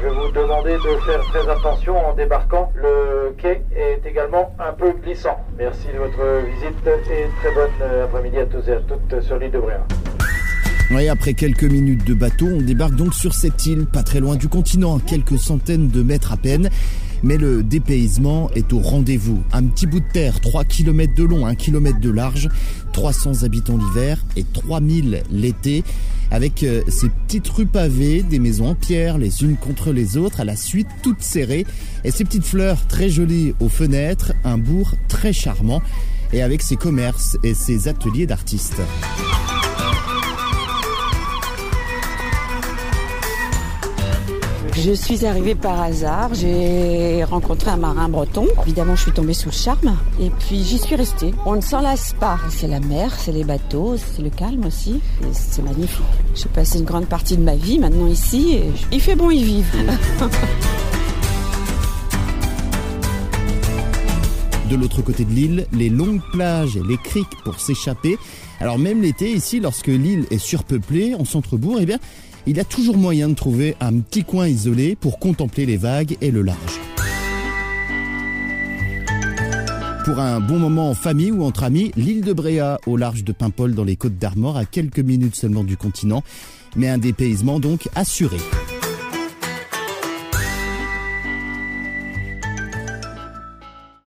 Je vais vous demander de faire très attention en débarquant. Le quai est également un peu glissant. Merci de votre visite et très bonne euh, après-midi à tous et à toutes sur l'île de Bréa. Oui, après quelques minutes de bateau, on débarque donc sur cette île, pas très loin du continent, quelques centaines de mètres à peine. Mais le dépaysement est au rendez-vous. Un petit bout de terre, 3 km de long, 1 km de large, 300 habitants l'hiver et 3000 l'été, avec euh, ces petites rues pavées, des maisons en pierre, les unes contre les autres, à la suite toutes serrées, et ces petites fleurs très jolies aux fenêtres, un bourg très charmant, et avec ses commerces et ses ateliers d'artistes. Je suis arrivée par hasard, j'ai rencontré un marin breton. Évidemment, je suis tombée sous le charme et puis j'y suis restée. On ne s'en lasse pas. C'est la mer, c'est les bateaux, c'est le calme aussi. C'est magnifique. J'ai passé une grande partie de ma vie maintenant ici et il fait bon y vivre. De l'autre côté de l'île, les longues plages et les criques pour s'échapper. Alors même l'été ici, lorsque l'île est surpeuplée en centre-bourg, eh bien, il a toujours moyen de trouver un petit coin isolé pour contempler les vagues et le large. Pour un bon moment en famille ou entre amis, l'île de Bréa, au large de Paimpol dans les Côtes d'Armor, à quelques minutes seulement du continent, mais un dépaysement donc assuré.